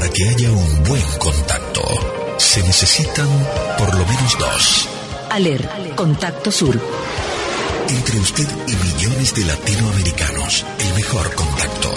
Para que haya un buen contacto, se necesitan por lo menos dos. Aler, Contacto Sur. Entre usted y millones de latinoamericanos, el mejor contacto.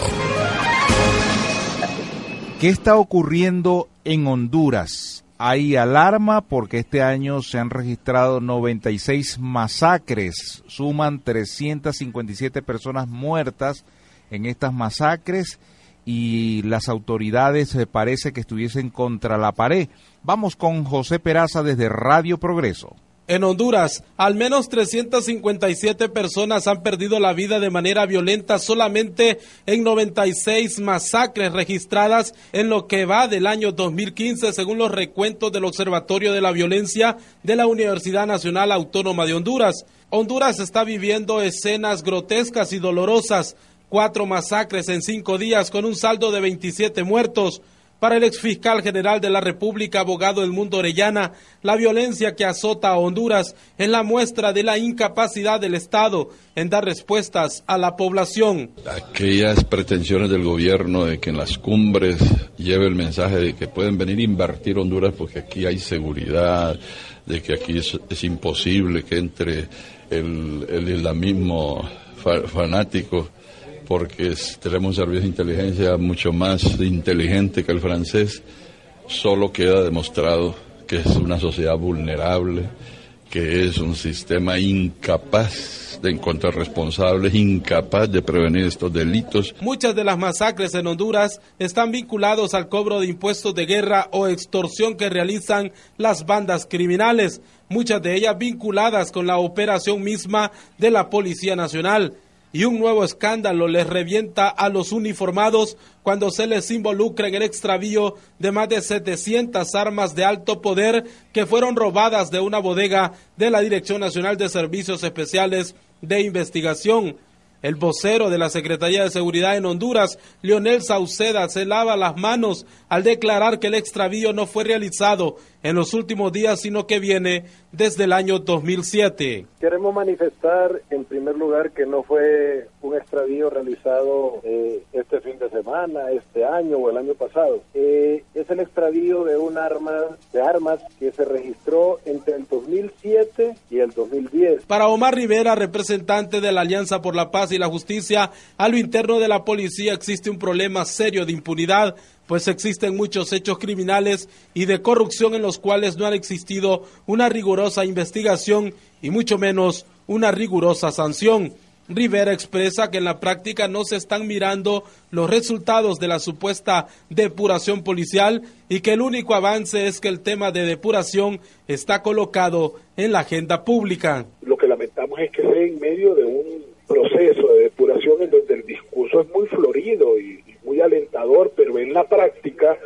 ¿Qué está ocurriendo en Honduras? Hay alarma porque este año se han registrado 96 masacres, suman 357 personas muertas en estas masacres y las autoridades eh, parece que estuviesen contra la pared. Vamos con José Peraza desde Radio Progreso. En Honduras, al menos 357 personas han perdido la vida de manera violenta solamente en 96 masacres registradas en lo que va del año 2015, según los recuentos del Observatorio de la Violencia de la Universidad Nacional Autónoma de Honduras. Honduras está viviendo escenas grotescas y dolorosas, cuatro masacres en cinco días con un saldo de 27 muertos. Para el exfiscal general de la República, abogado del mundo Orellana, la violencia que azota a Honduras es la muestra de la incapacidad del Estado en dar respuestas a la población. Aquellas pretensiones del gobierno de que en las cumbres lleve el mensaje de que pueden venir a invertir Honduras porque aquí hay seguridad, de que aquí es, imposible que entre el, el islamismo fanático porque tenemos un servicio de inteligencia mucho más inteligente que el francés, solo queda demostrado que es una sociedad vulnerable, que es un sistema incapaz de encontrar responsables, incapaz de prevenir estos delitos. Muchas de las masacres en Honduras están vinculados al cobro de impuestos de guerra o extorsión que realizan las bandas criminales, muchas de ellas vinculadas con la operación misma de la Policía Nacional y un nuevo escándalo les revienta a los uniformados cuando se les involucra en el extravío de más de 700 armas de alto poder que fueron robadas de una bodega de la Dirección Nacional de Servicios Especiales de Investigación. El vocero de la Secretaría de Seguridad en Honduras, Leonel Sauceda, se lava las manos al declarar que el extravío no fue realizado en los últimos días, sino que viene desde el año 2007. Queremos manifestar, en primer lugar, que no fue un extravío realizado eh, este fin de semana, este año o el año pasado. Eh, es el extravío de un arma, de armas que se registró entre el 2007 y el 2010. Para Omar Rivera, representante de la Alianza por la Paz y la Justicia, a lo interno de la policía existe un problema serio de impunidad pues existen muchos hechos criminales y de corrupción en los cuales no ha existido una rigurosa investigación y mucho menos una rigurosa sanción. Rivera expresa que en la práctica no se están mirando los resultados de la supuesta depuración policial y que el único avance es que el tema de depuración está colocado en la agenda pública. Lo que lamentamos es que en medio de un proceso de depuración en donde el discurso es muy florido y muy alentador, pero en la práctica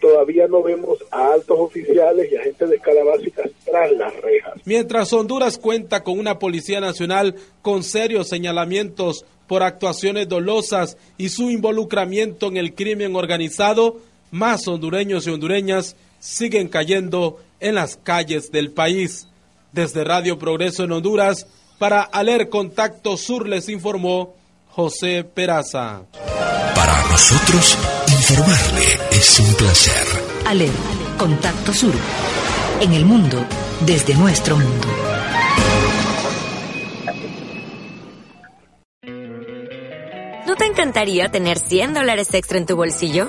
todavía no vemos a altos oficiales y agentes de escala básica tras las rejas. Mientras Honduras cuenta con una Policía Nacional con serios señalamientos por actuaciones dolosas y su involucramiento en el crimen organizado, más hondureños y hondureñas siguen cayendo en las calles del país. Desde Radio Progreso en Honduras, para Aler Contacto Sur les informó José Peraza. Para nosotros, informarle es un placer. Ale, Contacto Sur. En el mundo, desde nuestro mundo. ¿No te encantaría tener 100 dólares extra en tu bolsillo?